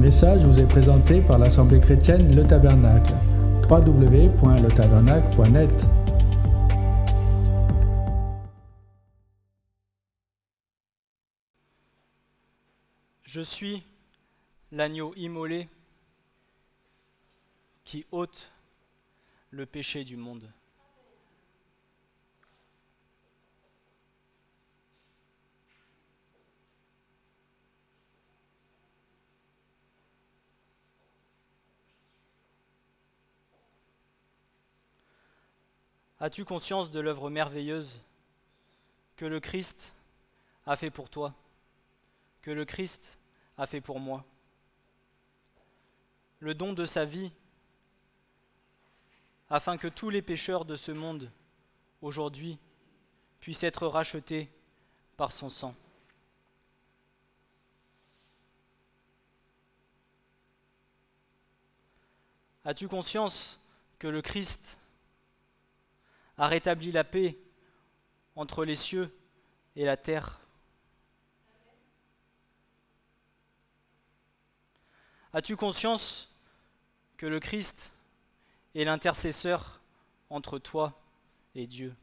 message vous est présenté par l'Assemblée chrétienne Le Tabernacle. www.letabernacle.net Je suis l'agneau immolé qui ôte le péché du monde. As-tu conscience de l'œuvre merveilleuse que le Christ a fait pour toi, que le Christ a fait pour moi? Le don de sa vie afin que tous les pécheurs de ce monde aujourd'hui puissent être rachetés par son sang. As-tu conscience que le Christ a rétabli la paix entre les cieux et la terre. As-tu conscience que le Christ est l'intercesseur entre toi et Dieu?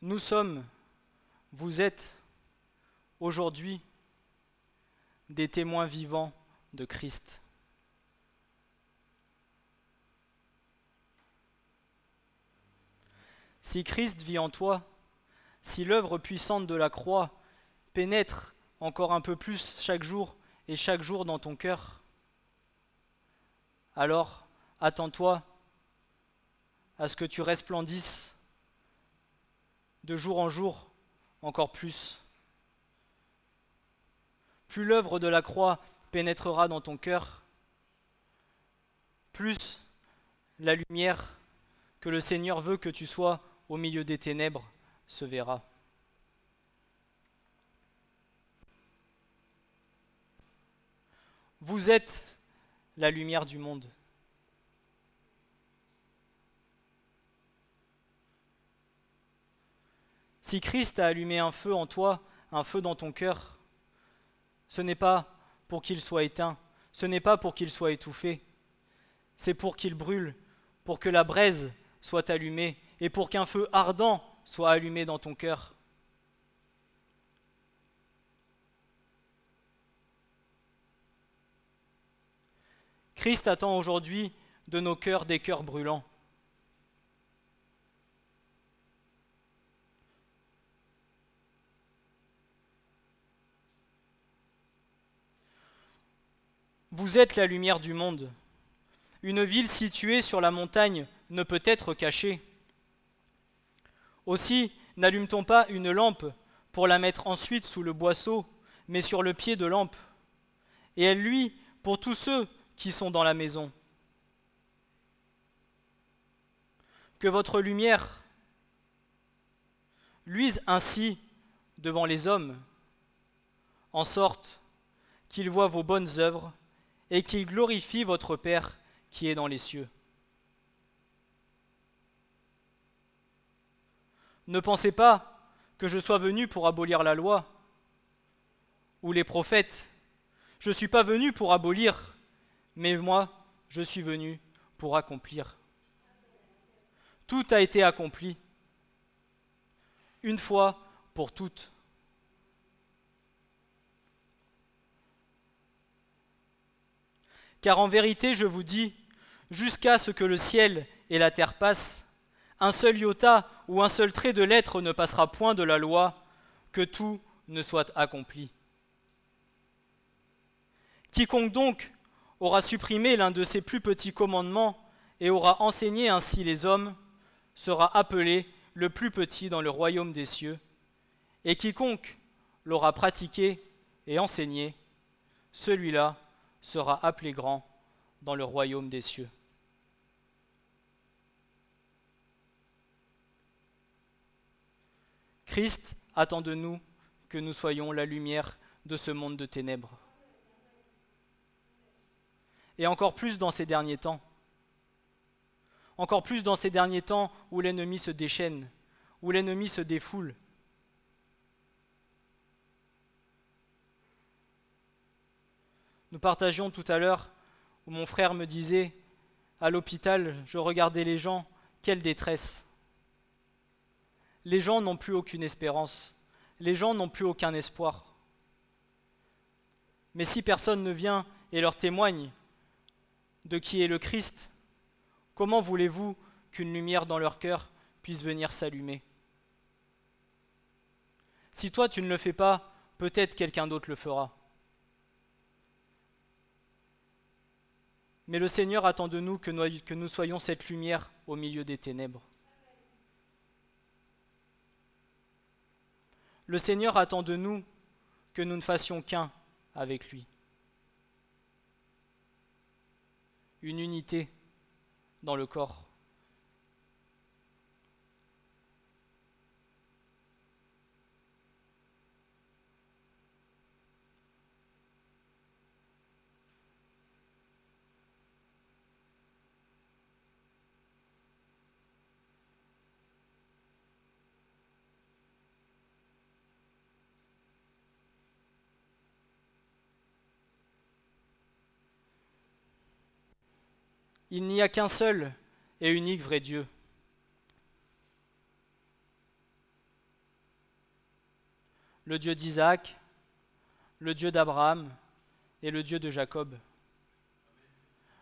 Nous sommes vous êtes aujourd'hui des témoins vivants de Christ. Si Christ vit en toi, si l'œuvre puissante de la croix pénètre encore un peu plus chaque jour et chaque jour dans ton cœur, alors attends-toi à ce que tu resplendisses de jour en jour encore plus. Plus l'œuvre de la croix pénétrera dans ton cœur, plus la lumière que le Seigneur veut que tu sois au milieu des ténèbres se verra. Vous êtes la lumière du monde. Si Christ a allumé un feu en toi, un feu dans ton cœur, ce n'est pas pour qu'il soit éteint, ce n'est pas pour qu'il soit étouffé, c'est pour qu'il brûle, pour que la braise soit allumée et pour qu'un feu ardent soit allumé dans ton cœur. Christ attend aujourd'hui de nos cœurs des cœurs brûlants. Vous êtes la lumière du monde. Une ville située sur la montagne ne peut être cachée. Aussi, n'allume-t-on pas une lampe pour la mettre ensuite sous le boisseau, mais sur le pied de lampe Et elle luit pour tous ceux qui sont dans la maison. Que votre lumière luise ainsi devant les hommes, en sorte qu'ils voient vos bonnes œuvres et qu'il glorifie votre Père qui est dans les cieux. Ne pensez pas que je sois venu pour abolir la loi ou les prophètes. Je ne suis pas venu pour abolir, mais moi, je suis venu pour accomplir. Tout a été accompli, une fois pour toutes. Car en vérité, je vous dis, jusqu'à ce que le ciel et la terre passent, un seul iota ou un seul trait de lettre ne passera point de la loi, que tout ne soit accompli. Quiconque donc aura supprimé l'un de ces plus petits commandements et aura enseigné ainsi les hommes, sera appelé le plus petit dans le royaume des cieux, et quiconque l'aura pratiqué et enseigné, celui-là sera appelé grand dans le royaume des cieux. Christ attend de nous que nous soyons la lumière de ce monde de ténèbres. Et encore plus dans ces derniers temps. encore plus dans ces derniers temps où l'ennemi se déchaîne, où l'ennemi se défoule. Nous partagions tout à l'heure où mon frère me disait, à l'hôpital, je regardais les gens, quelle détresse. Les gens n'ont plus aucune espérance, les gens n'ont plus aucun espoir. Mais si personne ne vient et leur témoigne de qui est le Christ, comment voulez-vous qu'une lumière dans leur cœur puisse venir s'allumer? Si toi tu ne le fais pas, peut-être quelqu'un d'autre le fera. Mais le Seigneur attend de nous que nous, soyons cette lumière au milieu des ténèbres. Le Seigneur attend de nous que nous ne fassions qu'un avec lui. Une unité dans le corps. Il n'y a qu'un seul et unique vrai Dieu. Le Dieu d'Isaac, le Dieu d'Abraham et le Dieu de Jacob.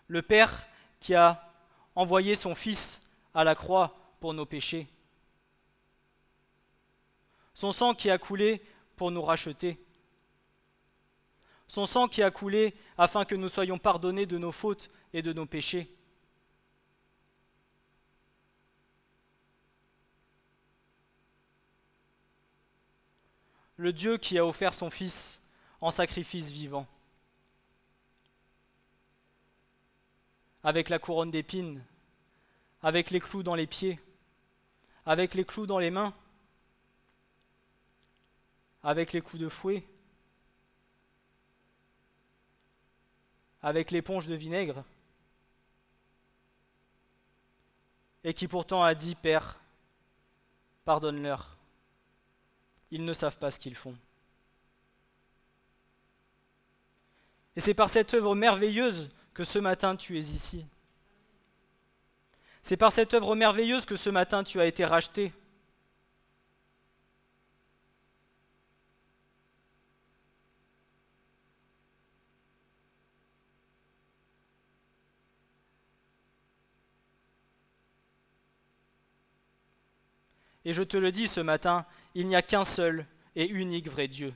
Le Père qui a envoyé son Fils à la croix pour nos péchés. Son sang qui a coulé pour nous racheter. Son sang qui a coulé afin que nous soyons pardonnés de nos fautes et de nos péchés. Le Dieu qui a offert son Fils en sacrifice vivant. Avec la couronne d'épines, avec les clous dans les pieds, avec les clous dans les mains, avec les coups de fouet, avec l'éponge de vinaigre, et qui pourtant a dit, Père, pardonne-leur ils ne savent pas ce qu'ils font. Et c'est par cette œuvre merveilleuse que ce matin tu es ici. C'est par cette œuvre merveilleuse que ce matin tu as été racheté. Et je te le dis ce matin, il n'y a qu'un seul et unique vrai Dieu.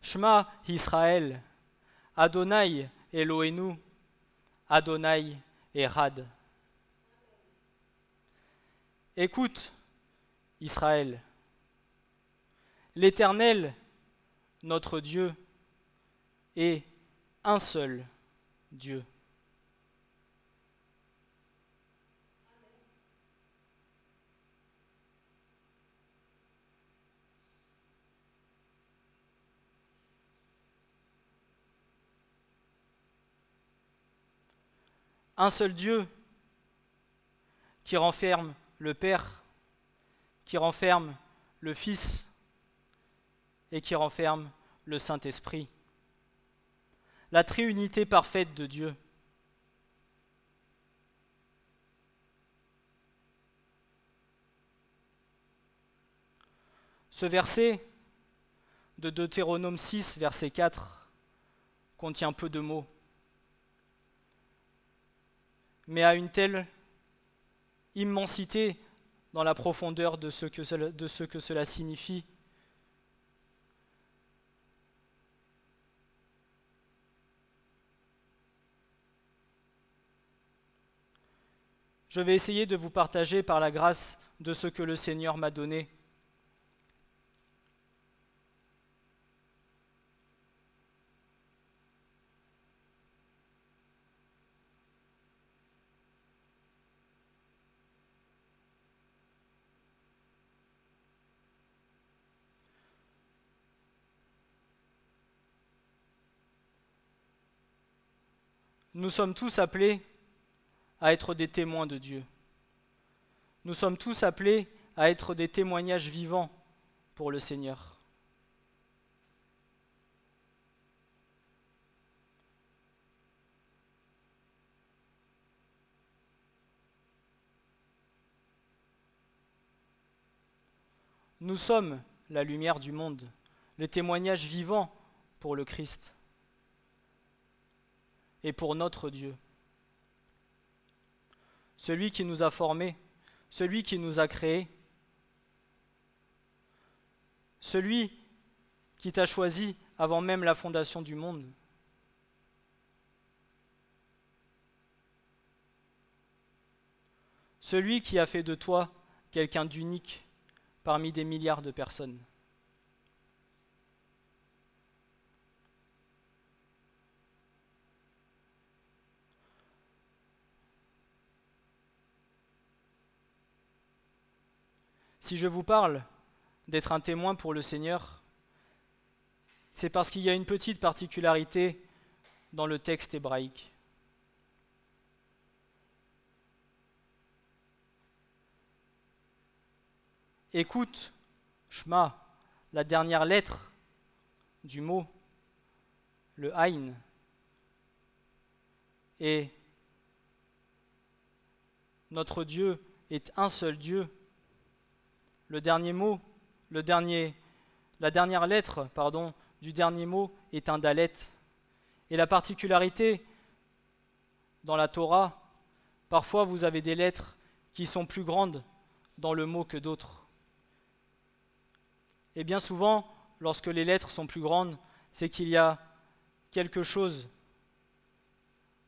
Shema Israël, Adonai Elohenu, Adonai Erad. Écoute, Israël, l'Éternel, notre Dieu, est un seul Dieu. Un seul Dieu qui renferme le Père, qui renferme le Fils et qui renferme le Saint-Esprit la triunité parfaite de Dieu. Ce verset de Deutéronome 6, verset 4, contient peu de mots, mais a une telle immensité dans la profondeur de ce que cela, de ce que cela signifie Je vais essayer de vous partager par la grâce de ce que le Seigneur m'a donné. Nous sommes tous appelés à être des témoins de Dieu. Nous sommes tous appelés à être des témoignages vivants pour le Seigneur. Nous sommes la lumière du monde, les témoignages vivants pour le Christ et pour notre Dieu. Celui qui nous a formés, celui qui nous a créés, celui qui t'a choisi avant même la fondation du monde. Celui qui a fait de toi quelqu'un d'unique parmi des milliards de personnes. Si je vous parle d'être un témoin pour le Seigneur, c'est parce qu'il y a une petite particularité dans le texte hébraïque. Écoute, Shema, la dernière lettre du mot, le Aïn, et notre Dieu est un seul Dieu le dernier mot, le dernier, la dernière lettre pardon, du dernier mot est un dalet. Et la particularité dans la Torah, parfois vous avez des lettres qui sont plus grandes dans le mot que d'autres. Et bien souvent, lorsque les lettres sont plus grandes, c'est qu'il y a quelque chose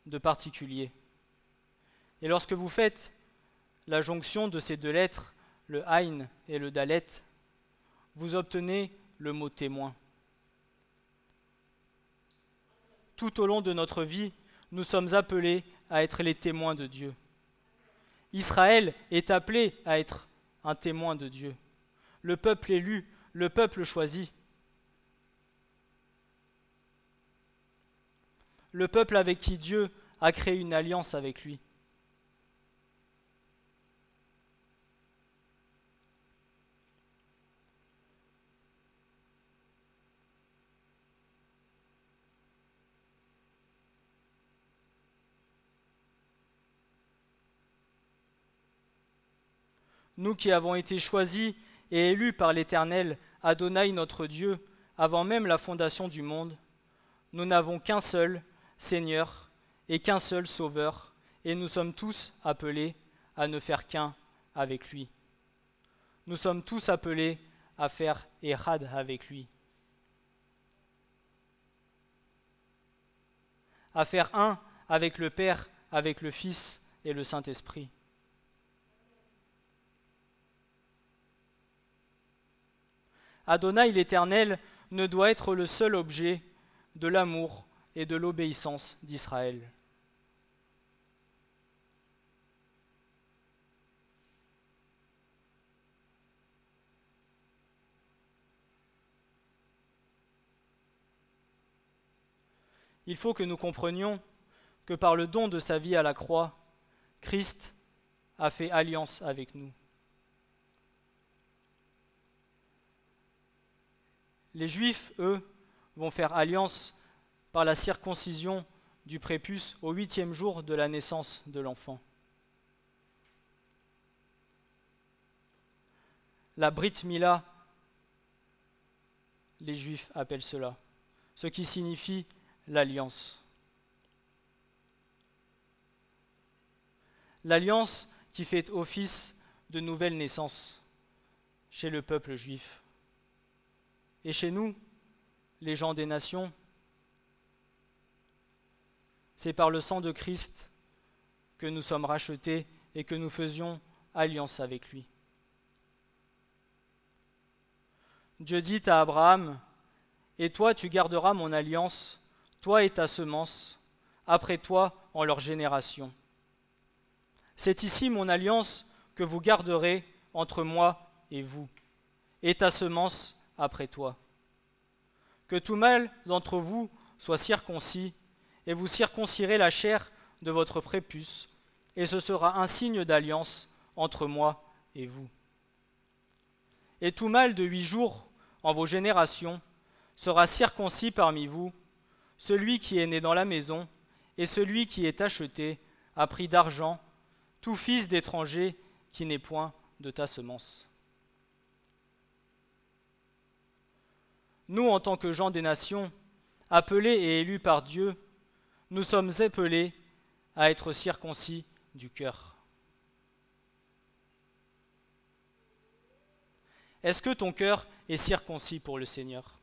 de particulier. Et lorsque vous faites la jonction de ces deux lettres, le Ain et le Dalet, vous obtenez le mot témoin. Tout au long de notre vie, nous sommes appelés à être les témoins de Dieu. Israël est appelé à être un témoin de Dieu. Le peuple élu, le peuple choisi. Le peuple avec qui Dieu a créé une alliance avec lui. Nous qui avons été choisis et élus par l'Éternel, Adonai notre Dieu, avant même la fondation du monde, nous n'avons qu'un seul Seigneur et qu'un seul Sauveur, et nous sommes tous appelés à ne faire qu'un avec lui. Nous sommes tous appelés à faire Erad avec lui. À faire un avec le Père, avec le Fils et le Saint-Esprit. Adonai l'Éternel ne doit être le seul objet de l'amour et de l'obéissance d'Israël. Il faut que nous comprenions que par le don de sa vie à la croix, Christ a fait alliance avec nous. Les Juifs, eux, vont faire alliance par la circoncision du prépuce au huitième jour de la naissance de l'enfant. La Brit Mila, les Juifs appellent cela, ce qui signifie l'alliance. L'alliance qui fait office de nouvelle naissance chez le peuple juif. Et chez nous, les gens des nations, c'est par le sang de Christ que nous sommes rachetés et que nous faisions alliance avec lui. Dieu dit à Abraham, Et toi tu garderas mon alliance, toi et ta semence, après toi en leur génération. C'est ici mon alliance que vous garderez entre moi et vous, et ta semence après toi. Que tout mâle d'entre vous soit circoncis, et vous circoncirez la chair de votre prépuce, et ce sera un signe d'alliance entre moi et vous. Et tout mâle de huit jours en vos générations sera circoncis parmi vous, celui qui est né dans la maison, et celui qui est acheté à prix d'argent, tout fils d'étranger qui n'est point de ta semence. Nous, en tant que gens des nations, appelés et élus par Dieu, nous sommes appelés à être circoncis du cœur. Est-ce que ton cœur est circoncis pour le Seigneur?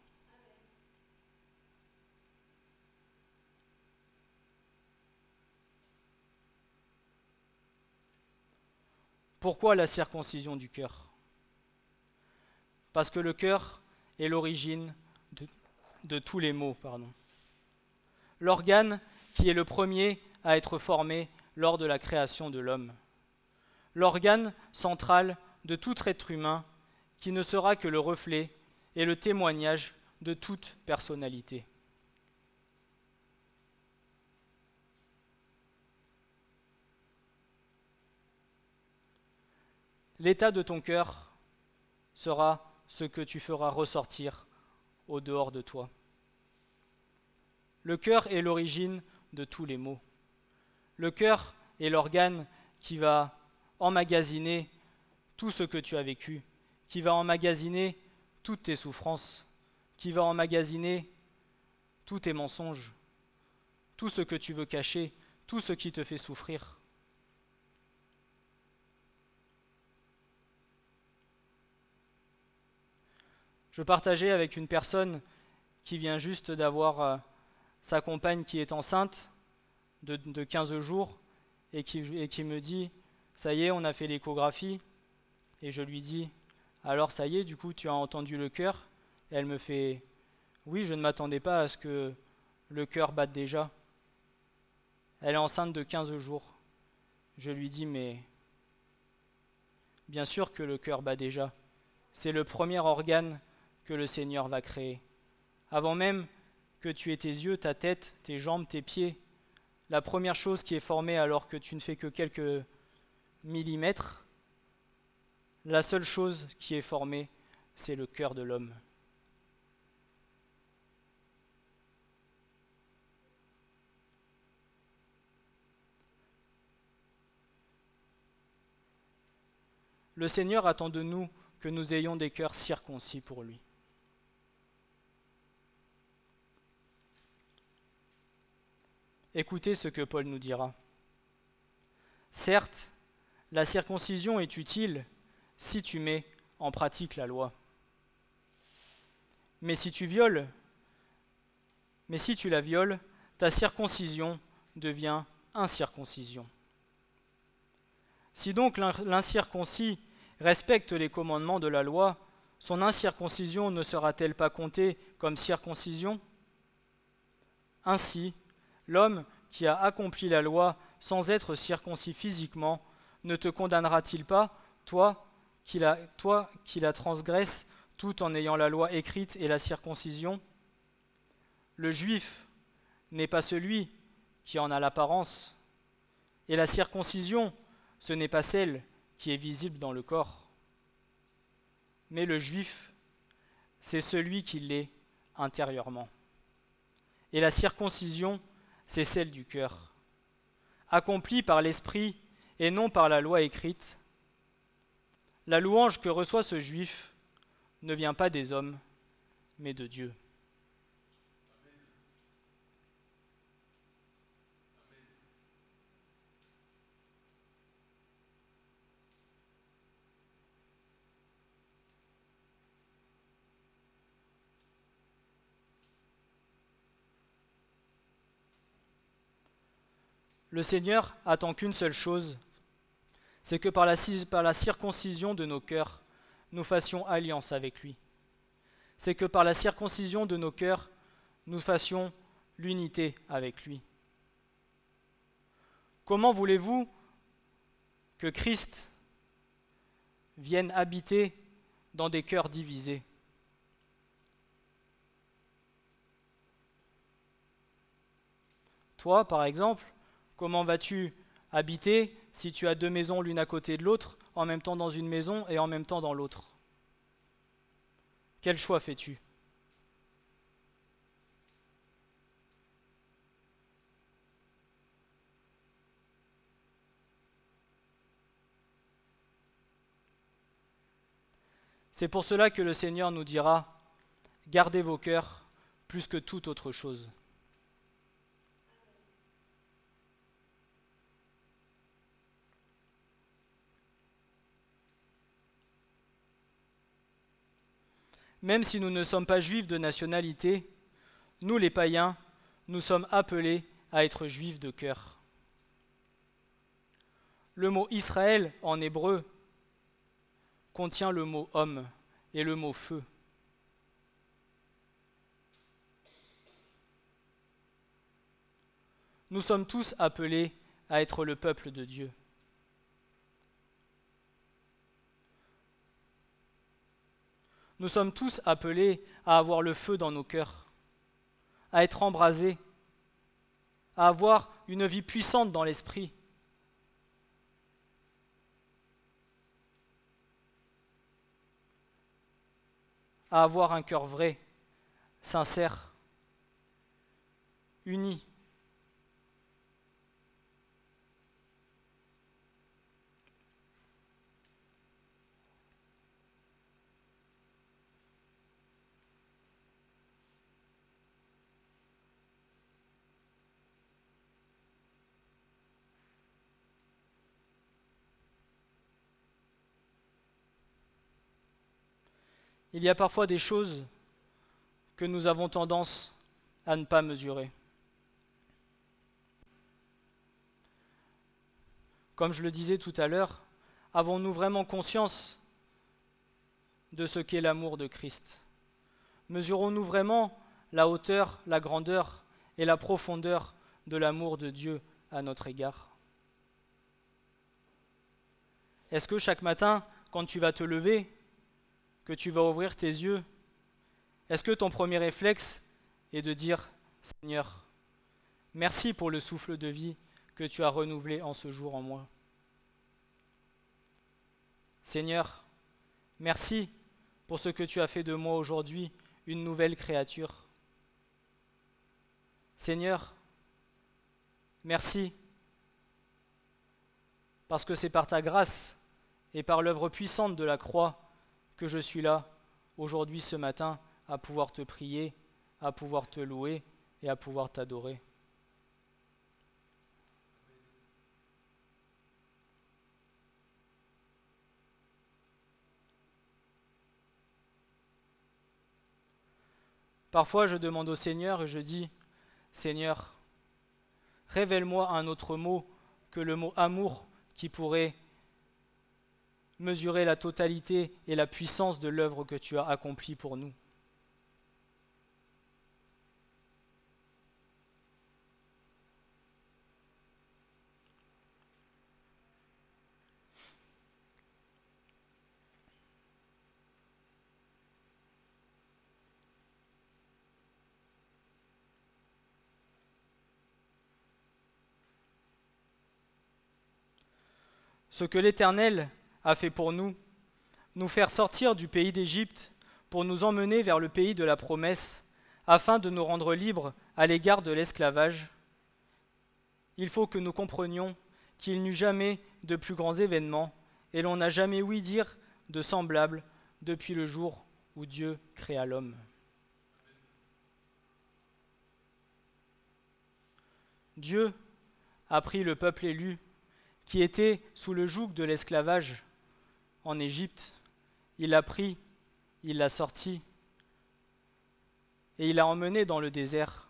Pourquoi la circoncision du cœur? Parce que le cœur est l'origine de, tous les maux. L'organe qui est le premier à être formé lors de la création de l'homme. L'organe central de tout être humain qui ne sera que le reflet et le témoignage de toute personnalité. L'état de ton cœur sera ce que tu feras ressortir au dehors de toi. Le cœur est l'origine de tous les maux. Le cœur est l'organe qui va emmagasiner tout ce que tu as vécu, qui va emmagasiner toutes tes souffrances, qui va emmagasiner tous tes mensonges, tout ce que tu veux cacher, tout ce qui te fait souffrir. Je partageais avec une personne qui vient juste d'avoir euh, sa compagne qui est enceinte de, 15 jours et qui, me dit, ça y est, on a fait l'échographie. Et je lui dis, alors ça y est, du coup, tu as entendu le cœur elle me fait, oui, je ne m'attendais pas à ce que le cœur batte déjà. Elle est enceinte de 15 jours. Je lui dis, mais bien sûr que le cœur bat déjà. C'est le premier organe que le Seigneur va créer. Avant même que tu aies tes yeux, ta tête, tes jambes, tes pieds, la première chose qui est formée alors que tu ne fais que quelques millimètres, la seule chose qui est formée, c'est le cœur de l'homme. Le Seigneur attend de nous que nous ayons des cœurs circoncis pour lui. Écoutez ce que Paul nous dira. Certes, la circoncision est utile si tu mets en pratique la loi. Mais si tu violes, mais si tu la violes, ta circoncision devient incirconcision. Si donc l'incirconcis respecte les commandements de la loi, son incirconcision ne sera-t-elle pas comptée comme circoncision? Ainsi, L'homme qui a accompli la loi sans être circoncis physiquement ne te condamnera-t-il pas, toi qui, la, toi transgresses tout en ayant la loi écrite et la circoncision? Le juif n'est pas celui qui en a l'apparence, et la circoncision, ce n'est pas celle qui est visible dans le corps. Mais le juif, c'est celui qui l'est intérieurement. Et la circoncision, c'est celle du cœur, accomplie par l'Esprit et non par la loi écrite. La louange que reçoit ce juif ne vient pas des hommes, mais de Dieu. Le Seigneur attend qu'une seule chose, c'est que par la, circoncision de nos cœurs, nous fassions alliance avec lui. C'est que par la circoncision de nos cœurs, nous fassions l'unité avec lui. Comment voulez-vous que Christ vienne habiter dans des cœurs divisés? Toi, par exemple, comment vas-tu habiter si tu as deux maisons l'une à côté de l'autre, en même temps dans une maison et en même temps dans l'autre? Quel choix fais-tu? C'est pour cela que le Seigneur nous dira, gardez vos cœurs plus que toute autre chose. Même si nous ne sommes pas juifs de nationalité, nous les païens, nous sommes appelés à être juifs de cœur. Le mot Israël en hébreu contient le mot homme et le mot feu. Nous sommes tous appelés à être le peuple de Dieu. Nous sommes tous appelés à avoir le feu dans nos cœurs, à être embrasés, à avoir une vie puissante dans l'esprit. à avoir un cœur vrai, sincère, uni. Il y a parfois des choses que nous avons tendance à ne pas mesurer. Comme je le disais tout à l'heure, avons-nous vraiment conscience de ce qu'est l'amour de Christ? Mesurons-nous vraiment la hauteur, la grandeur et la profondeur de l'amour de Dieu à notre égard? Est-ce que chaque matin, quand tu vas te lever, que tu vas ouvrir tes yeux, est-ce que ton premier réflexe est de dire Seigneur, merci pour le souffle de vie que tu as renouvelé en ce jour en moi Seigneur, merci pour ce que tu as fait de moi aujourd'hui, une nouvelle créature. Seigneur, merci parce que c'est par ta grâce et par l'œuvre puissante de la croix que je suis là aujourd'hui, ce matin, à pouvoir te prier, à pouvoir te louer et à pouvoir t'adorer. Parfois, je demande au Seigneur et je dis, Seigneur, révèle-moi un autre mot que le mot amour qui pourrait mesurer la totalité et la puissance de l'œuvre que tu as accomplie pour nous. Ce que l'Éternel a fait pour nous, nous faire sortir du pays d'Égypte pour nous emmener vers le pays de la promesse, afin de nous rendre libres à l'égard de l'esclavage, il faut que nous comprenions qu'il n'y eut jamais de plus grands événements, et l'on n'a jamais ouï dire de semblable depuis le jour où Dieu créa l'homme. Dieu a pris le peuple élu qui était sous le joug de l'esclavage en Égypte, il l'a pris, il l'a sorti, et il l'a emmené dans le désert,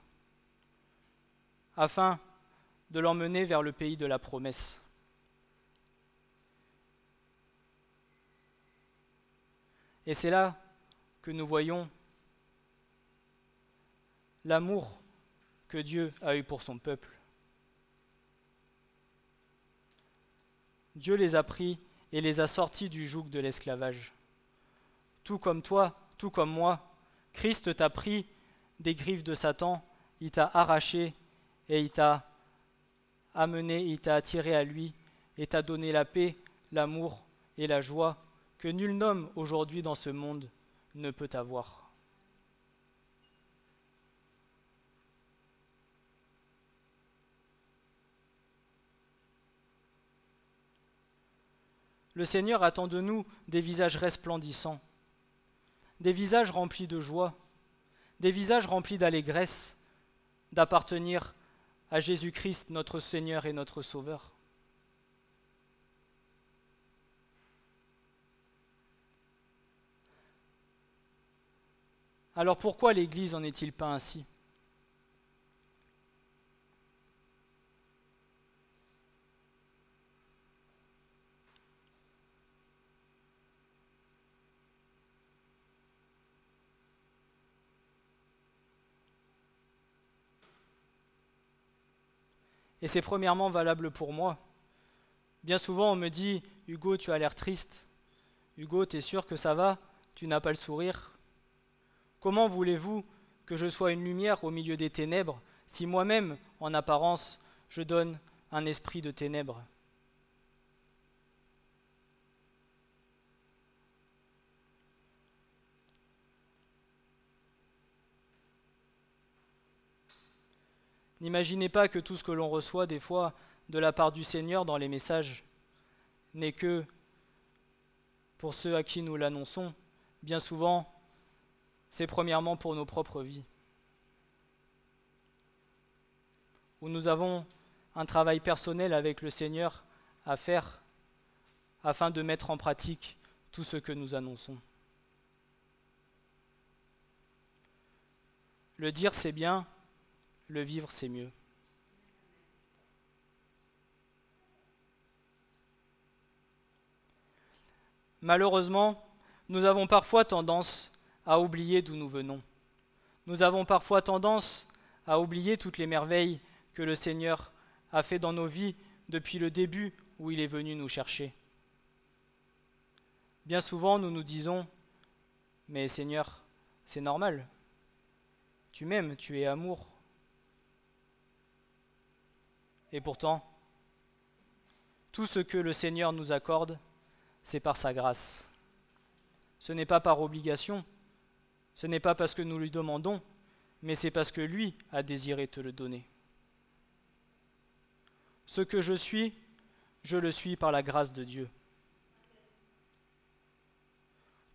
afin de l'emmener vers le pays de la promesse. Et c'est là que nous voyons l'amour que Dieu a eu pour son peuple. Dieu les a pris et les a sortis du joug de l'esclavage. Tout comme toi, tout comme moi, Christ t'a pris des griffes de Satan, il t'a arraché et il t'a amené, il t'a attiré à lui et t'a donné la paix, l'amour et la joie que nul homme aujourd'hui dans ce monde ne peut avoir. Le Seigneur attend de nous des visages resplendissants, des visages remplis de joie, des visages remplis d'allégresse, d'appartenir à Jésus-Christ, notre Seigneur et notre Sauveur. Alors pourquoi l'Église en est-il pas ainsi? Et c'est premièrement valable pour moi. Bien souvent, on me dit Hugo, tu as l'air triste. Hugo, tu es sûr que ça va? Tu n'as pas le sourire? Comment voulez-vous que je sois une lumière au milieu des ténèbres si moi-même, en apparence, je donne un esprit de ténèbres? N'imaginez pas que tout ce que l'on reçoit des fois de la part du Seigneur dans les messages n'est que pour ceux à qui nous l'annonçons. Bien souvent, c'est premièrement pour nos propres vies, où nous avons un travail personnel avec le Seigneur à faire afin de mettre en pratique tout ce que nous annonçons. Le dire, c'est bien, le vivre, c'est mieux. Malheureusement, nous avons parfois tendance à oublier d'où nous venons. Nous avons parfois tendance à oublier toutes les merveilles que le Seigneur a fait dans nos vies depuis le début où il est venu nous chercher. Bien souvent, nous nous disons, mais Seigneur, c'est normal. Tu m'aimes, tu es amour. Et pourtant, tout ce que le Seigneur nous accorde, c'est par sa grâce. Ce n'est pas par obligation, ce n'est pas parce que nous lui demandons, mais c'est parce que lui a désiré te le donner. Ce que je suis, je le suis par la grâce de Dieu.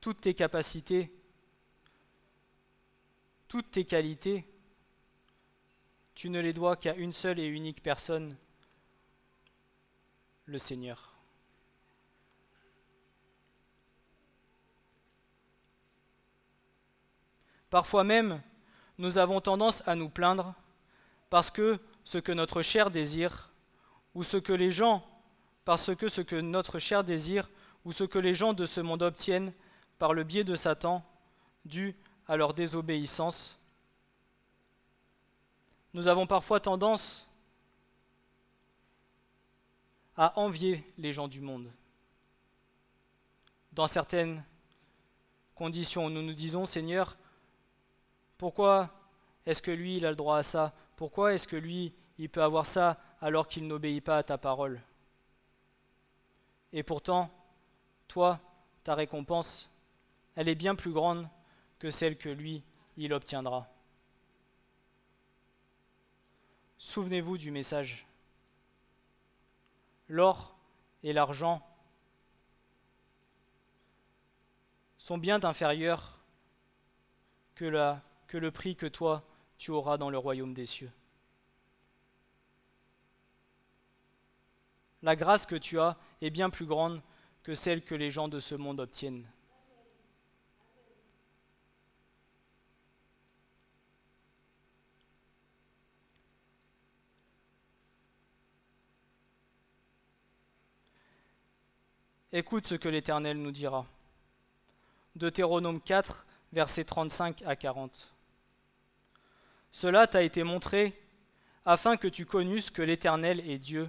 Toutes tes capacités, toutes tes qualités, tu ne les dois qu'à une seule et unique personne, le Seigneur. Parfois même, nous avons tendance à nous plaindre parce que ce que notre chair désire, ou ce que les gens, parce que ce que notre chair désire, ou ce que les gens de ce monde obtiennent par le biais de Satan, dû à leur désobéissance, nous avons parfois tendance à envier les gens du monde. Dans certaines conditions, nous nous disons, Seigneur, pourquoi est-ce que lui, il a le droit à ça? Pourquoi est-ce que lui, il peut avoir ça alors qu'il n'obéit pas à ta parole? Et pourtant, toi, ta récompense, elle est bien plus grande que celle que lui, il obtiendra. Souvenez-vous du message. L'or et l'argent sont bien inférieurs que, le prix que toi tu auras dans le royaume des cieux. La grâce que tu as est bien plus grande que celle que les gens de ce monde obtiennent. Écoute ce que l'Éternel nous dira. Deutéronome 4, versets 35 à 40. Cela t'a été montré afin que tu connusses que l'Éternel est Dieu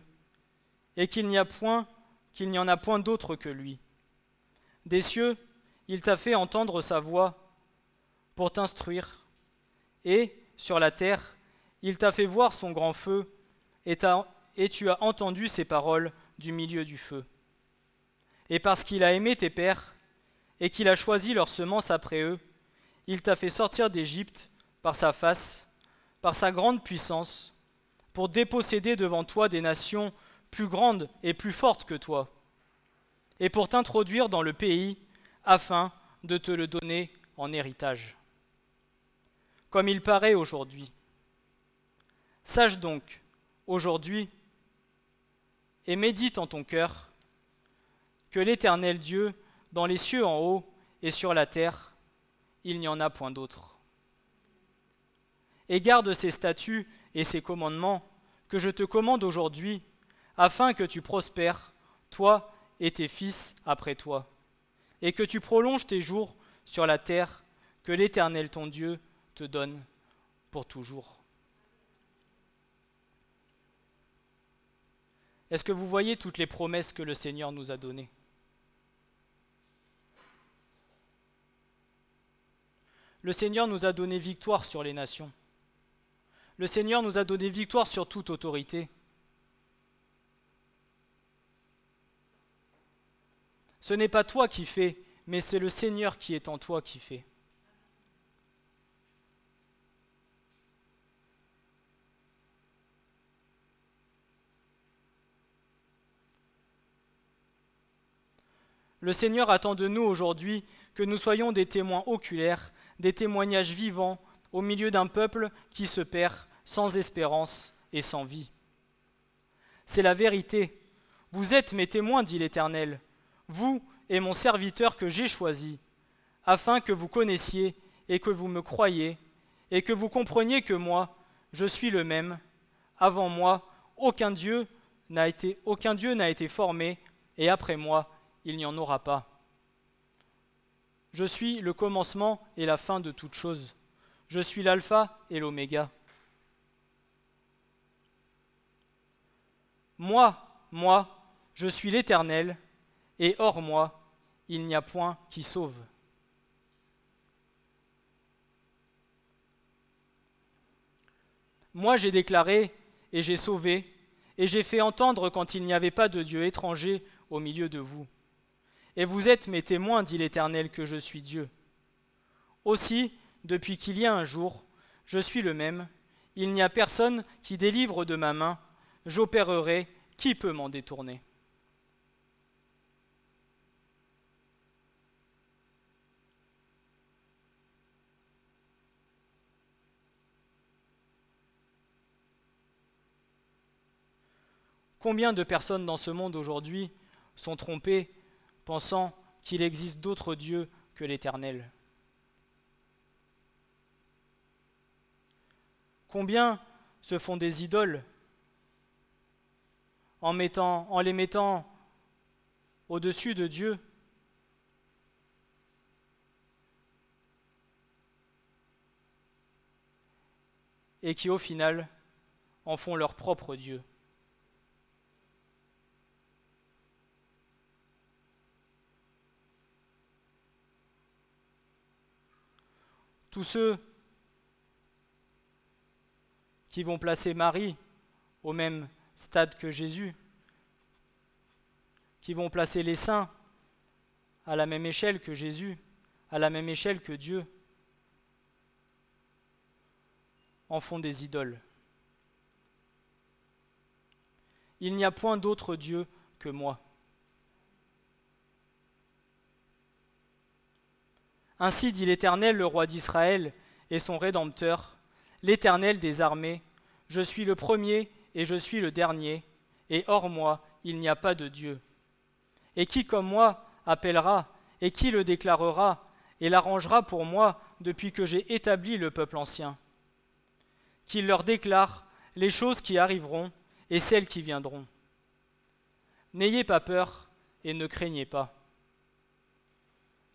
et qu'il n'y a point qu'il n'y en a point d'autre que lui. Des cieux, il t'a fait entendre sa voix pour t'instruire, et sur la terre, Il t'a fait voir son grand feu, et, et tu as entendu ses paroles du milieu du feu. Et parce qu'il a aimé tes pères, et qu'il a choisi leur semence après eux, il t'a fait sortir d'Égypte par sa face, par sa grande puissance, pour déposséder devant toi des nations plus grandes et plus fortes que toi, et pour t'introduire dans le pays afin de te le donner en héritage. Comme il paraît aujourd'hui. Sache donc aujourd'hui et médite en ton cœur que l'Éternel Dieu, dans les cieux en haut et sur la terre, il n'y en a point d'autre. Et garde ces statuts et ces commandements que je te commande aujourd'hui, afin que tu prospères, toi et tes fils après toi, et que tu prolonges tes jours sur la terre que l'Éternel ton Dieu te donne pour toujours. Est-ce que vous voyez toutes les promesses que le Seigneur nous a données? Le Seigneur nous a donné victoire sur les nations. Le Seigneur nous a donné victoire sur toute autorité. Ce n'est pas toi qui fais, mais c'est le Seigneur qui est en toi qui fait. Le Seigneur attend de nous aujourd'hui que nous soyons des témoins oculaires, des témoignages vivants au milieu d'un peuple qui se perd sans espérance et sans vie. C'est la vérité. Vous êtes mes témoins, dit l'Éternel, vous et mon serviteur que j'ai choisi, afin que vous connaissiez et que vous me croyiez, et que vous compreniez que moi, je suis le même. Avant moi, aucun Dieu n'a été, aucun Dieu n'a été formé, et après moi, il n'y en aura pas. Je suis le commencement et la fin de toute chose. Je suis l'alpha et l'oméga. Moi, moi, je suis l'Éternel, et hors moi, il n'y a point qui sauve. Moi j'ai déclaré et j'ai sauvé, et j'ai fait entendre quand il n'y avait pas de Dieu étranger au milieu de vous. Et vous êtes mes témoins, dit l'Éternel, que je suis Dieu. Aussi, depuis qu'il y a un jour, je suis le même, il n'y a personne qui délivre de ma main, j'opérerai, qui peut m'en détourner? Combien de personnes dans ce monde aujourd'hui sont trompées pensant qu'il existe d'autres dieux que l'Éternel. Combien se font des idoles en, les mettant au-dessus de Dieu? Et qui au final en font leur propre Dieu tous ceux qui vont placer Marie au même stade que Jésus, qui vont placer les saints à la même échelle que Jésus, à la même échelle que Dieu, en font des idoles. Il n'y a point d'autre Dieu que moi. Ainsi dit l'Éternel, le roi d'Israël et son Rédempteur, l'Éternel des armées, je suis le premier et je suis le dernier, et hors moi il n'y a pas de Dieu. Et qui comme moi appellera, et qui le déclarera, et l'arrangera pour moi depuis que j'ai établi le peuple ancien? Qu'il leur déclare les choses qui arriveront et celles qui viendront. N'ayez pas peur et ne craignez pas.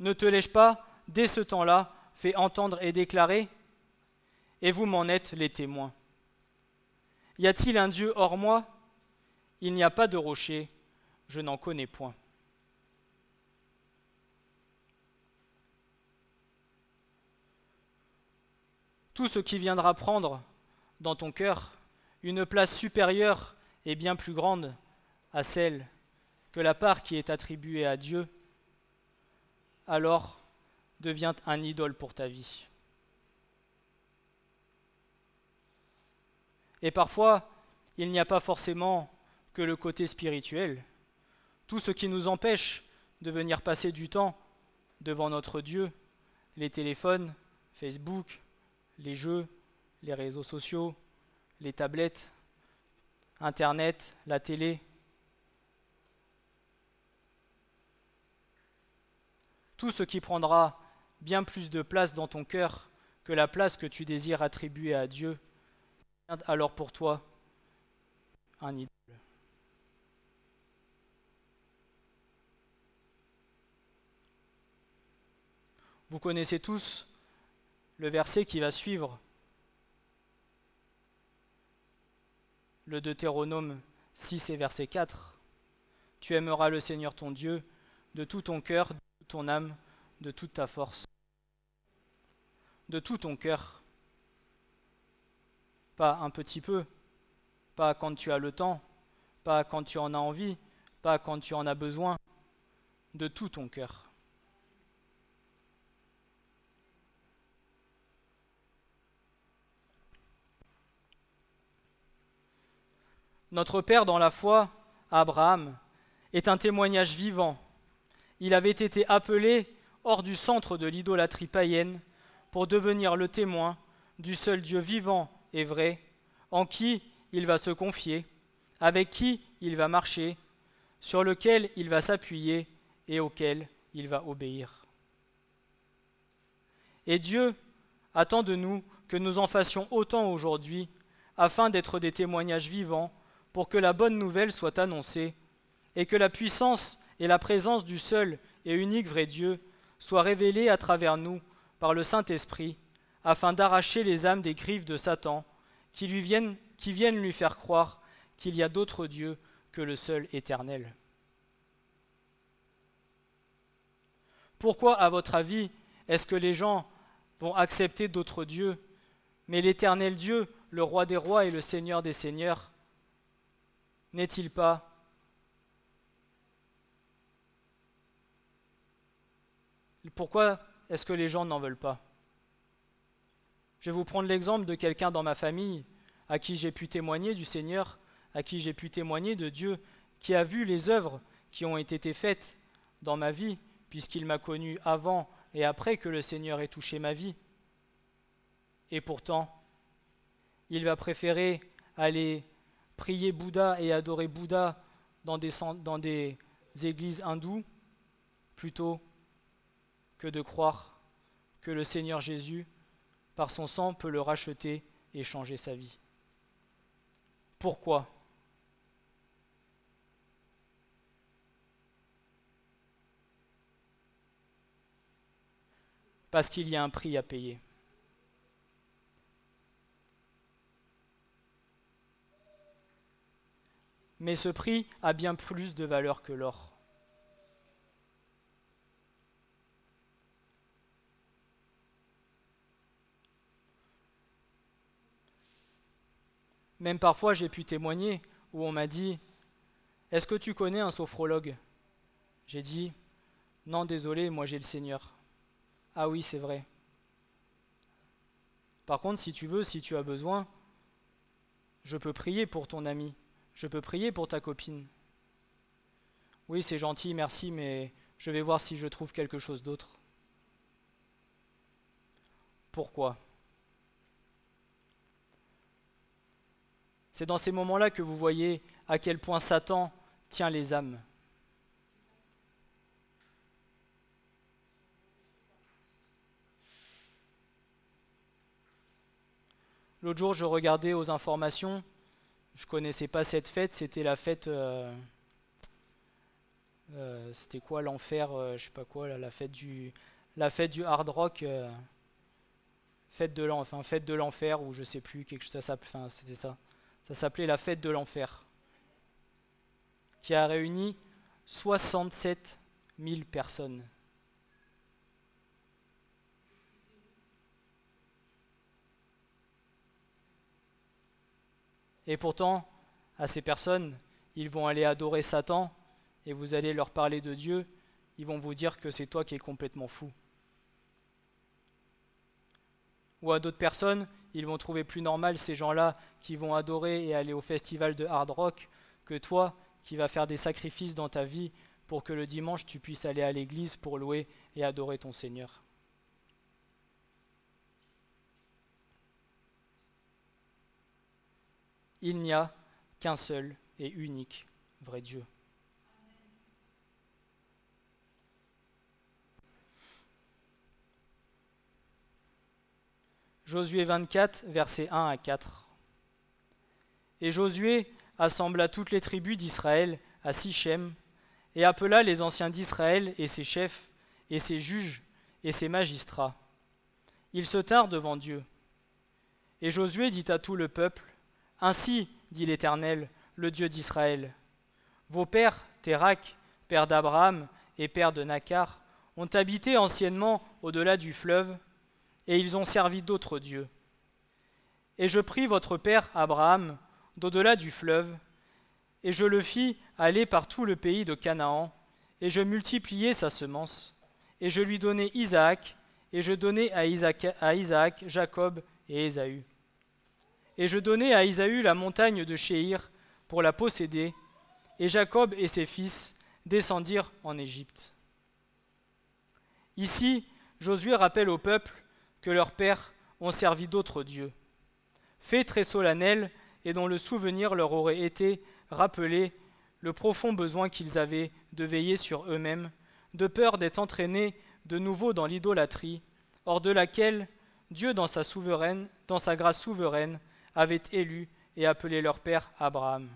Ne te lèche pas dès ce temps-là, fait entendre et déclarer Et vous m'en êtes les témoins. Y a-t-il un Dieu hors moi? Il n'y a pas de rocher, je n'en connais point. Tout ce qui viendra prendre dans ton cœur une place supérieure et bien plus grande à celle que la part qui est attribuée à Dieu, alors devient un idole pour ta vie. Et parfois, il n'y a pas forcément que le côté spirituel. Tout ce qui nous empêche de venir passer du temps devant notre Dieu, les téléphones, Facebook, les jeux, les réseaux sociaux, les tablettes, Internet, la télé. Tout ce qui prendra bien plus de place dans ton cœur que la place que tu désires attribuer à Dieu, alors pour toi un idole. Vous connaissez tous le verset qui va suivre, le Deutéronome 6 et verset 4. Tu aimeras le Seigneur ton Dieu de tout ton cœur, de toute ton âme, de toute ta force. De tout ton cœur. Pas un petit peu, pas quand tu as le temps, pas quand tu en as envie, pas quand tu en as besoin, de tout ton cœur. Notre Père dans la foi, Abraham, est un témoignage vivant. Il avait été appelé hors du centre de l'idolâtrie païenne pour devenir le témoin du seul Dieu vivant et vrai, en qui il va se confier, avec qui il va marcher, sur lequel il va s'appuyer et auquel il va obéir. Et Dieu attend de nous que nous en fassions autant aujourd'hui, afin d'être des témoignages vivants pour que la bonne nouvelle soit annoncée et que la puissance et la présence du seul et unique vrai Dieu soient révélées à travers nous par le Saint-Esprit, afin d'arracher les âmes des griffes de Satan, qui, lui viennent, qui viennent lui faire croire qu'il y a d'autres dieux que le seul éternel. Pourquoi, à votre avis, est-ce que les gens vont accepter d'autres dieux, mais l'éternel Dieu, le roi des rois et le Seigneur des seigneurs, n'est-il pas Pourquoi est-ce que les gens n'en veulent pas? Je vais vous prendre l'exemple de quelqu'un dans ma famille à qui j'ai pu témoigner du Seigneur, à qui j'ai pu témoigner de Dieu, qui a vu les œuvres qui ont été faites dans ma vie, puisqu'il m'a connu avant et après que le Seigneur ait touché ma vie. Et pourtant, il va préférer aller prier Bouddha et adorer Bouddha dans des, dans des églises hindoues plutôt que de croire que le Seigneur Jésus, par son sang, peut le racheter et changer sa vie. Pourquoi? Parce qu'il y a un prix à payer. mais ce prix a bien plus de valeur que l'or. Même parfois, j'ai pu témoigner où on m'a dit Est-ce que tu connais un sophrologue? J'ai dit Non, désolé, moi j'ai le Seigneur. Ah oui, c'est vrai. Par contre, si tu veux, si tu as besoin, je peux prier pour ton ami. Je peux prier pour ta copine. Oui, c'est gentil, merci, mais je vais voir si je trouve quelque chose d'autre. Pourquoi? C'est dans ces moments-là que vous voyez à quel point Satan tient les âmes. L'autre jour, je regardais aux informations je connaissais pas cette fête, c'était la fête. Euh, euh, c'était quoi l'enfer euh, Je sais pas quoi, la fête du, la fête du hard rock, fête de l'enfer, enfin de l'enfer ou je sais plus quelque chose. Ça enfin c'était ça. Ça s'appelait la fête de l'enfer, qui a réuni 67 000 personnes. Et pourtant, à ces personnes, ils vont aller adorer Satan et vous allez leur parler de Dieu, ils vont vous dire que c'est toi qui es complètement fou. Ou à d'autres personnes, ils vont trouver plus normal ces gens-là qui vont adorer et aller au festival de hard rock que toi qui vas faire des sacrifices dans ta vie pour que le dimanche tu puisses aller à l'église pour louer et adorer ton Seigneur. Il n'y a qu'un seul et unique vrai Dieu. Josué 24, versets 1 à 4. Et Josué assembla toutes les tribus d'Israël à Sichem, et appela les anciens d'Israël et ses chefs, et ses juges, et ses magistrats. Ils se tinrent devant Dieu. Et Josué dit à tout le peuple, Ainsi, dit l'Éternel, le Dieu d'Israël, vos pères, Térac, père d'Abraham et père de Nakar, ont habité anciennement au-delà du fleuve, et ils ont servi d'autres dieux. Et je pris votre père Abraham d'au-delà du fleuve, et je le fis aller par tout le pays de Canaan, et je multipliai sa semence, et je lui donnai Isaac, et je donnai à Isaac, Jacob et Ésaü. Et je donnai à Isaü la montagne de Shéhir pour la posséder, et Jacob et ses fils descendirent en Égypte. Ici, Josué rappelle au peuple que leurs pères ont servi d'autres dieux, fait très solennel et dont le souvenir leur aurait été rappelé le profond besoin qu'ils avaient de veiller sur eux-mêmes, de peur d'être entraînés de nouveau dans l'idolâtrie, hors de laquelle Dieu, dans sa, souveraine, dans sa grâce souveraine, avait élu et appelé leur père Abraham.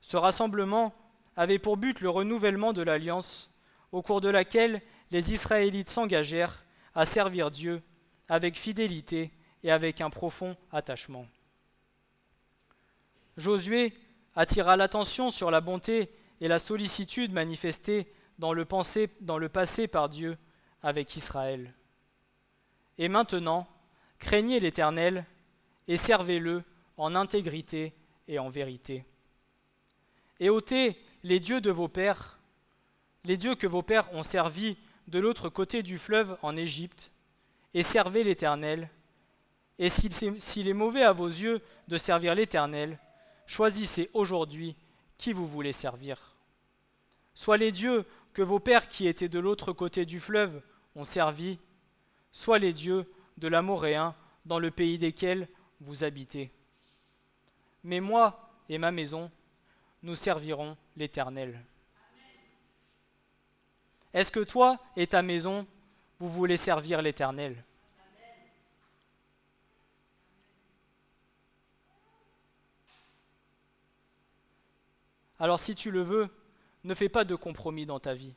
Ce rassemblement avait pour but le renouvellement de l'alliance, au cours de laquelle les Israélites s'engagèrent à servir Dieu avec fidélité et avec un profond attachement. Josué attira l'attention sur la bonté et la sollicitude manifestées dans le, dans le passé par Dieu avec Israël. Et maintenant, craignez l'Éternel et servez-le en intégrité et en vérité. Et ôtez les dieux de vos pères, les dieux que vos pères ont servis de l'autre côté du fleuve en Égypte, et servez l'Éternel. Et s'il est mauvais à vos yeux de servir l'Éternel, choisissez aujourd'hui qui vous voulez servir. Soit les dieux que vos pères qui étaient de l'autre côté du fleuve ont servi, soit les dieux de l'Amoréen dans le pays desquels vous habitez. Mais moi et ma maison, nous servirons l'Éternel. Est-ce que toi et ta maison, vous voulez servir l'Éternel? Alors si tu le veux, ne fais pas de compromis dans ta vie.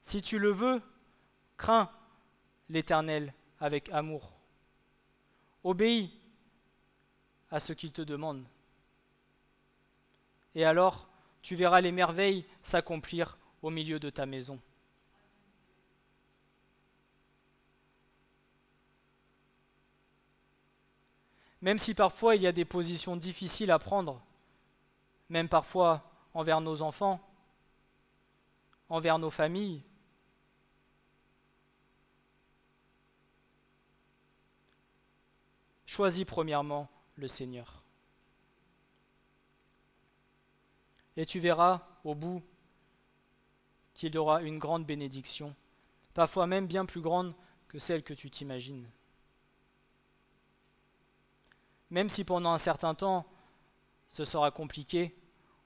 Si tu le veux, crains l'Éternel avec amour. Obéis à ce qu'il te demande. Et alors, tu verras les merveilles s'accomplir au milieu de ta maison. Même si parfois il y a des positions difficiles à prendre, même parfois envers nos enfants, envers nos familles, choisis premièrement le Seigneur. Et tu verras au bout qu'il y aura une grande bénédiction, parfois même bien plus grande que celle que tu t'imagines. Même si pendant un certain temps ce sera compliqué,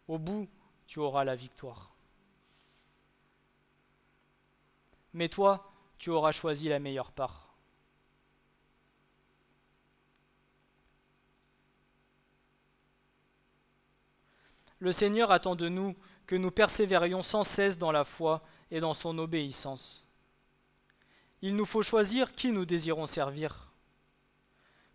au bout tu auras la victoire. Mais toi, tu auras choisi la meilleure part. Le Seigneur attend de nous que nous persévérions sans cesse dans la foi et dans son obéissance. Il nous faut choisir qui nous désirons servir.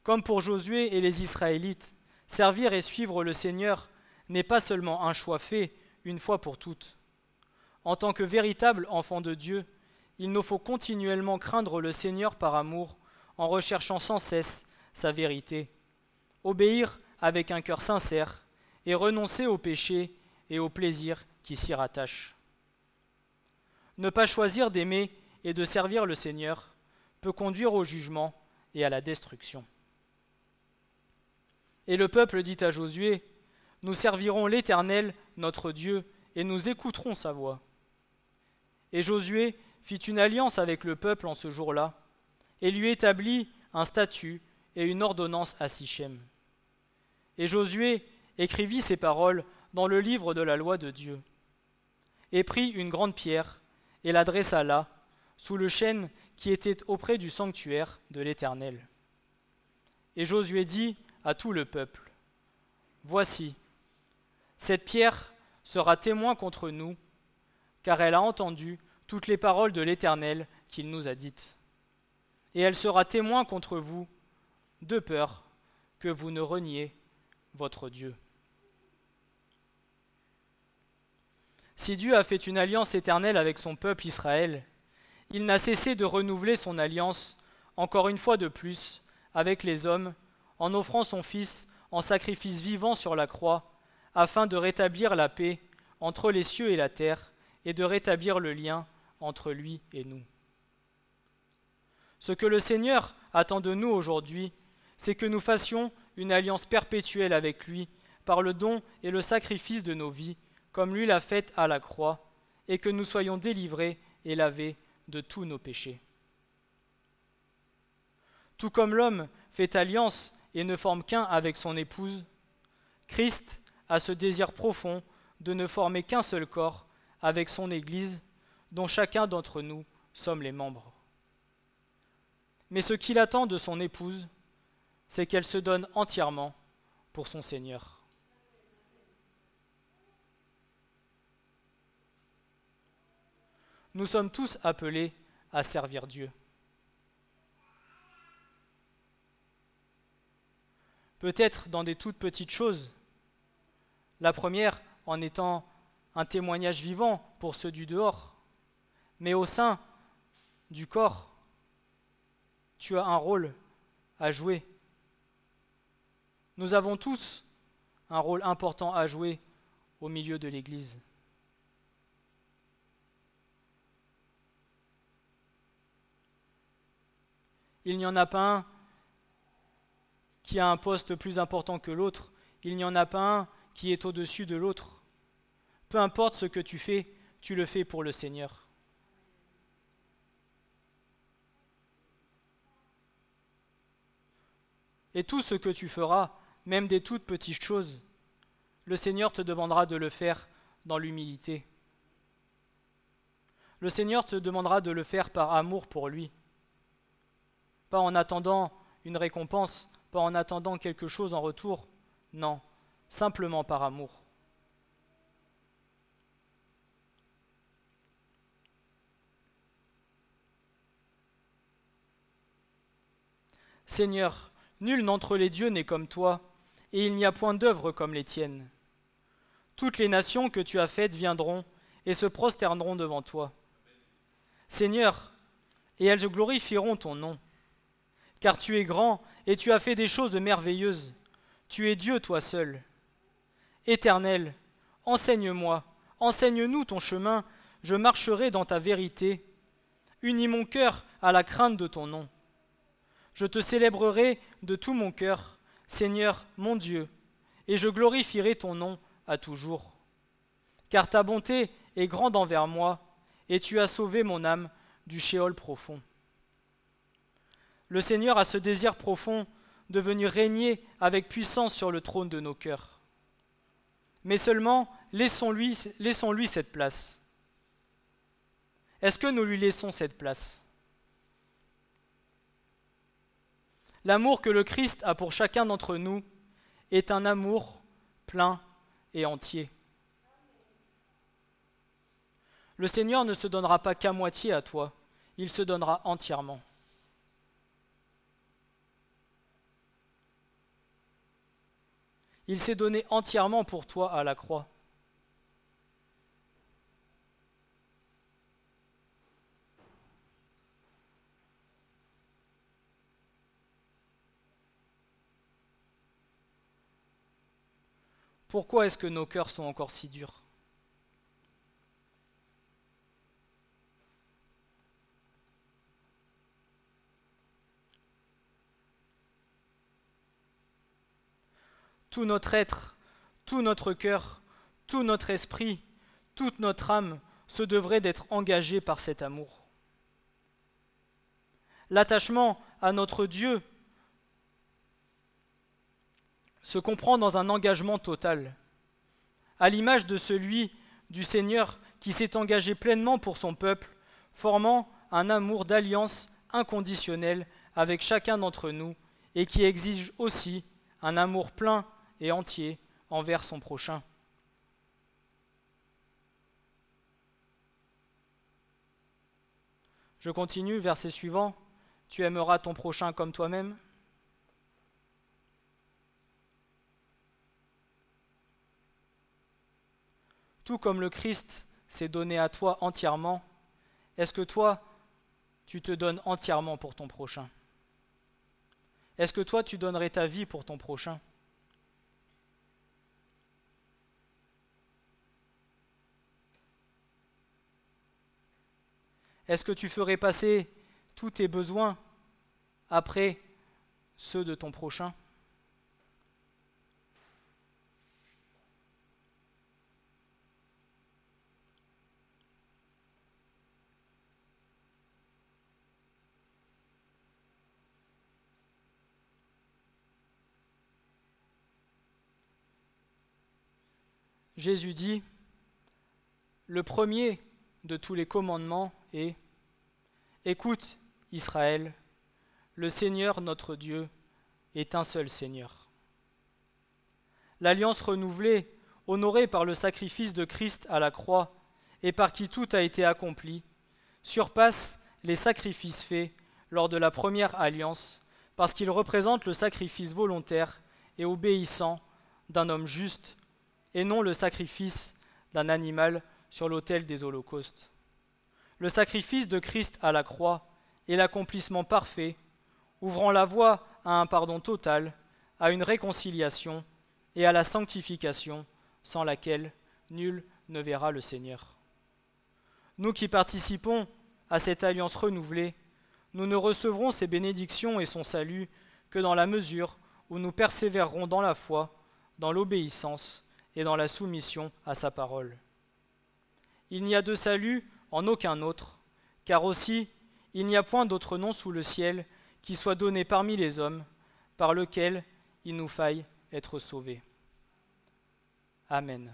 Comme pour Josué et les Israélites, servir et suivre le Seigneur n'est pas seulement un choix fait une fois pour toutes. En tant que véritable enfant de Dieu, il nous faut continuellement craindre le Seigneur par amour, en recherchant sans cesse sa vérité, obéir avec un cœur sincère et renoncer au péché et au plaisir qui s'y rattachent. Ne pas choisir d'aimer et de servir le Seigneur peut conduire au jugement et à la destruction. Et le peuple dit à Josué, Nous servirons l'Éternel, notre Dieu, et nous écouterons sa voix. Et Josué fit une alliance avec le peuple en ce jour-là, et lui établit un statut et une ordonnance à Sichem. Et Josué écrivit ces paroles dans le livre de la loi de Dieu, et prit une grande pierre, et la dressa là, sous le chêne qui était auprès du sanctuaire de l'Éternel. Et Josué dit à tout le peuple, Voici, cette pierre sera témoin contre nous, car elle a entendu toutes les paroles de l'Éternel qu'il nous a dites. Et elle sera témoin contre vous, de peur que vous ne reniez votre Dieu. Si Dieu a fait une alliance éternelle avec son peuple Israël, il n'a cessé de renouveler son alliance, encore une fois de plus, avec les hommes, en offrant son Fils en sacrifice vivant sur la croix, afin de rétablir la paix entre les cieux et la terre, et de rétablir le lien entre lui et nous. Ce que le Seigneur attend de nous aujourd'hui, c'est que nous fassions une alliance perpétuelle avec lui par le don et le sacrifice de nos vies, comme lui l'a fait à la croix, et que nous soyons délivrés et lavés de tous nos péchés. Tout comme l'homme fait alliance et ne forme qu'un avec son épouse, Christ a ce désir profond de ne former qu'un seul corps avec son Église, dont chacun d'entre nous sommes les membres. Mais ce qu'il attend de son épouse, c'est qu'elle se donne entièrement pour son Seigneur. Nous sommes tous appelés à servir Dieu. Peut-être dans des toutes petites choses. La première en étant un témoignage vivant pour ceux du dehors. Mais au sein du corps, tu as un rôle à jouer. Nous avons tous un rôle important à jouer au milieu de l'Église. Il n'y en a pas un qui a un poste plus important que l'autre. Il n'y en a pas un qui est au-dessus de l'autre. Peu importe ce que tu fais, tu le fais pour le Seigneur. Et tout ce que tu feras, même des toutes petites choses, le Seigneur te demandera de le faire dans l'humilité. Le Seigneur te demandera de le faire par amour pour lui, pas en attendant une récompense, pas en attendant quelque chose en retour, non, simplement par amour. Seigneur, nul d'entre les dieux n'est comme toi, et il n'y a point d'œuvre comme les tiennes. Toutes les nations que tu as faites viendront et se prosterneront devant toi. Seigneur, et elles glorifieront ton nom. Car tu es grand et tu as fait des choses merveilleuses. Tu es Dieu toi seul. Éternel, enseigne-moi, enseigne-nous ton chemin, je marcherai dans ta vérité. Unis mon cœur à la crainte de ton nom. Je te célébrerai de tout mon cœur, Seigneur mon Dieu, et je glorifierai ton nom à toujours. Car ta bonté est grande envers moi, et tu as sauvé mon âme du shéol profond. Le Seigneur a ce désir profond de venir régner avec puissance sur le trône de nos cœurs. Mais seulement, laissons-lui laissons -lui cette place. Est-ce que nous lui laissons cette place? L'amour que le Christ a pour chacun d'entre nous est un amour plein et entier. Le Seigneur ne se donnera pas qu'à moitié à toi, il se donnera entièrement. Il s'est donné entièrement pour toi à la croix. Pourquoi est-ce que nos cœurs sont encore si durs? Tout notre être, tout notre cœur, tout notre esprit, toute notre âme se devrait d'être engagé par cet amour. L'attachement à notre Dieu se comprend dans un engagement total, à l'image de celui du Seigneur qui s'est engagé pleinement pour son peuple, formant un amour d'alliance inconditionnel avec chacun d'entre nous et qui exige aussi un amour plein et entier envers son prochain. Je continue, verset suivant. Tu aimeras ton prochain comme toi-même. Tout comme le Christ s'est donné à toi entièrement, est-ce que toi, tu te donnes entièrement pour ton prochain? Est-ce que toi, tu donnerais ta vie pour ton prochain? Est-ce que tu ferais passer tous tes besoins après ceux de ton prochain? Jésus dit, le premier de tous les commandements est Écoute, Israël, le Seigneur notre Dieu est un seul Seigneur. L'alliance renouvelée, honorée par le sacrifice de Christ à la croix et par qui tout a été accompli, surpasse les sacrifices faits lors de la première alliance parce qu'il représente le sacrifice volontaire et obéissant d'un homme juste et non le sacrifice d'un animal sur l'autel des holocaustes. Le sacrifice de Christ à la croix est l'accomplissement parfait, ouvrant la voie à un pardon total, à une réconciliation et à la sanctification sans laquelle nul ne verra le Seigneur. Nous qui participons à cette alliance renouvelée, nous ne recevrons ces bénédictions et son salut que dans la mesure où nous persévérerons dans la foi, dans l'obéissance et dans la soumission à sa parole. Il n'y a de salut en aucun autre, car aussi il n'y a point d'autre nom sous le ciel qui soit donné parmi les hommes, par lequel il nous faille être sauvés. Amen.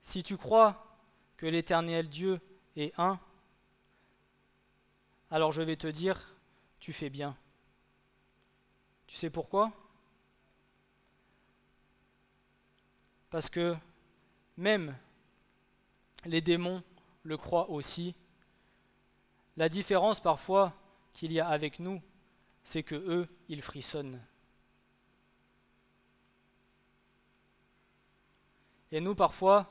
Si tu crois que l'Éternel Dieu est un, alors je vais te dire, tu fais bien. Tu sais pourquoi? Parce que même les démons le croient aussi. La différence parfois qu'il y a avec nous, c'est que eux, ils frissonnent. Et nous, parfois,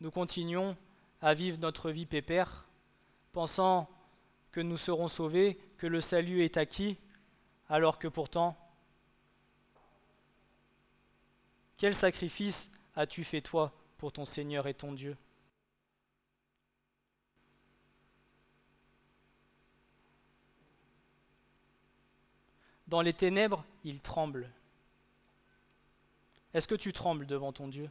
nous continuons à vivre notre vie pépère, pensant que nous serons sauvés, que le salut est acquis, alors que pourtant, quel sacrifice as-tu fait toi pour ton Seigneur et ton Dieu? Dans les ténèbres, il tremble. Est-ce que tu trembles devant ton Dieu?